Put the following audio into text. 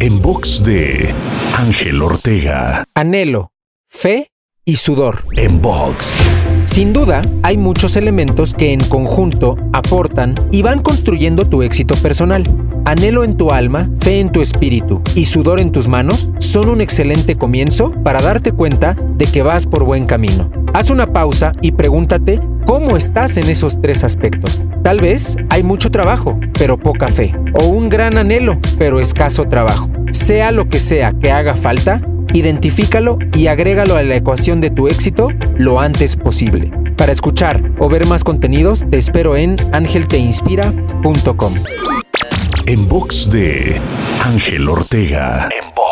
En box de Ángel Ortega. Anhelo, fe y sudor. En box. Sin duda, hay muchos elementos que en conjunto aportan y van construyendo tu éxito personal. Anhelo en tu alma, fe en tu espíritu y sudor en tus manos son un excelente comienzo para darte cuenta de que vas por buen camino. Haz una pausa y pregúntate cómo estás en esos tres aspectos. Tal vez hay mucho trabajo, pero poca fe, o un gran anhelo, pero escaso trabajo. Sea lo que sea que haga falta, identifícalo y agrégalo a la ecuación de tu éxito lo antes posible. Para escuchar o ver más contenidos, te espero en angelteinspira.com. En box de Ángel Ortega. En box.